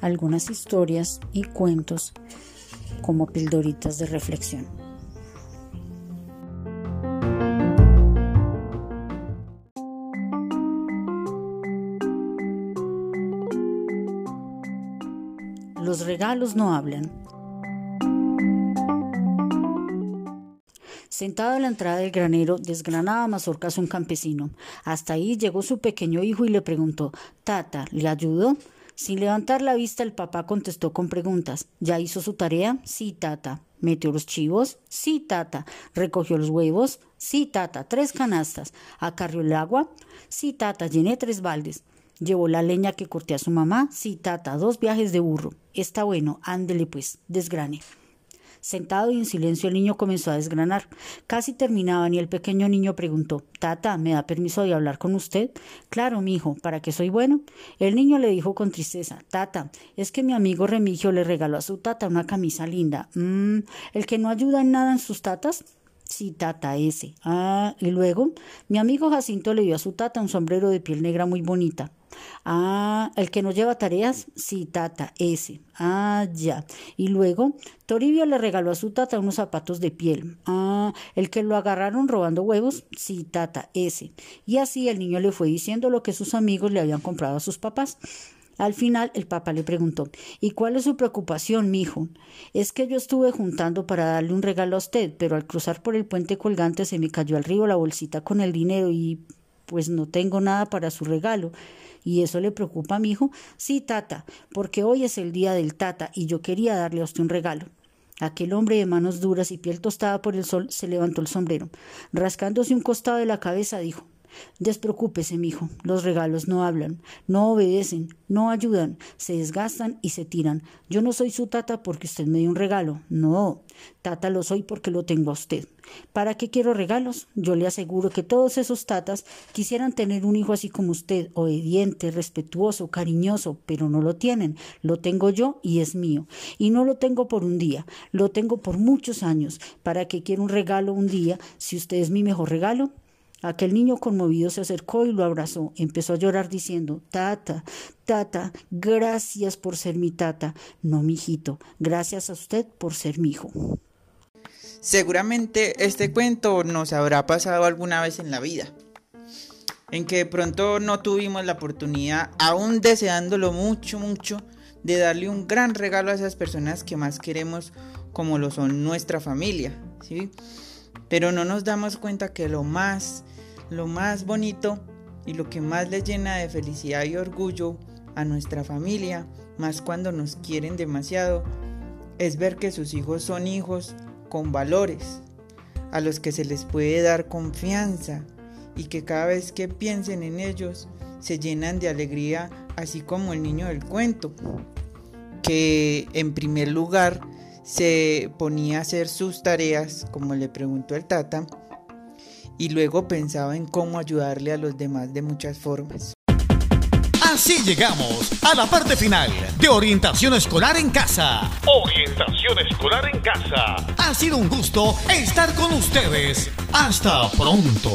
algunas historias y cuentos como pildoritas de reflexión. Los regalos no hablan. Sentado a la entrada del granero, desgranaba mazorcas un campesino. Hasta ahí llegó su pequeño hijo y le preguntó Tata, ¿le ayudo? Sin levantar la vista, el papá contestó con preguntas. ¿Ya hizo su tarea? Sí, tata. ¿Metió los chivos? Sí, tata. ¿Recogió los huevos? Sí, tata. Tres canastas. ¿Acarrió el agua? Sí, tata. Llené tres baldes. ¿Llevó la leña que corté a su mamá? Sí, tata. Dos viajes de burro. Está bueno. Ándele pues. Desgrane. Sentado y en silencio el niño comenzó a desgranar. Casi terminaban y el pequeño niño preguntó Tata, ¿me da permiso de hablar con usted? Claro, mi hijo, ¿para qué soy bueno? El niño le dijo con tristeza Tata, es que mi amigo Remigio le regaló a su tata una camisa linda. Mm, ¿El que no ayuda en nada en sus tatas? Sí, tata, ese. Ah, y luego, mi amigo Jacinto le dio a su tata un sombrero de piel negra muy bonita. Ah, el que no lleva tareas, sí, tata, ese. Ah, ya. Y luego, Toribio le regaló a su tata unos zapatos de piel. Ah, el que lo agarraron robando huevos, sí, tata, ese. Y así el niño le fue diciendo lo que sus amigos le habían comprado a sus papás. Al final el papá le preguntó ¿Y cuál es su preocupación, mi hijo? Es que yo estuve juntando para darle un regalo a usted, pero al cruzar por el puente colgante se me cayó al río la bolsita con el dinero y pues no tengo nada para su regalo. ¿Y eso le preocupa a mi hijo? Sí, tata, porque hoy es el día del tata y yo quería darle a usted un regalo. Aquel hombre de manos duras y piel tostada por el sol se levantó el sombrero. Rascándose un costado de la cabeza, dijo Despreocúpese, mijo. Los regalos no hablan, no obedecen, no ayudan, se desgastan y se tiran. Yo no soy su tata porque usted me dio un regalo. No, tata lo soy porque lo tengo a usted. ¿Para qué quiero regalos? Yo le aseguro que todos esos tatas quisieran tener un hijo así como usted, obediente, respetuoso, cariñoso, pero no lo tienen. Lo tengo yo y es mío. Y no lo tengo por un día, lo tengo por muchos años. ¿Para qué quiero un regalo un día si usted es mi mejor regalo? Aquel niño conmovido se acercó y lo abrazó. Empezó a llorar diciendo, Tata, tata, gracias por ser mi tata. No, mi hijito, gracias a usted por ser mi hijo. Seguramente este cuento nos habrá pasado alguna vez en la vida, en que de pronto no tuvimos la oportunidad, aún deseándolo mucho, mucho, de darle un gran regalo a esas personas que más queremos, como lo son nuestra familia, ¿sí? Pero no nos damos cuenta que lo más, lo más bonito y lo que más le llena de felicidad y orgullo a nuestra familia, más cuando nos quieren demasiado, es ver que sus hijos son hijos con valores, a los que se les puede dar confianza y que cada vez que piensen en ellos se llenan de alegría, así como el niño del cuento, que en primer lugar se ponía a hacer sus tareas, como le preguntó el tata, y luego pensaba en cómo ayudarle a los demás de muchas formas. Así llegamos a la parte final de Orientación Escolar en Casa. Orientación Escolar en Casa. Ha sido un gusto estar con ustedes. Hasta pronto.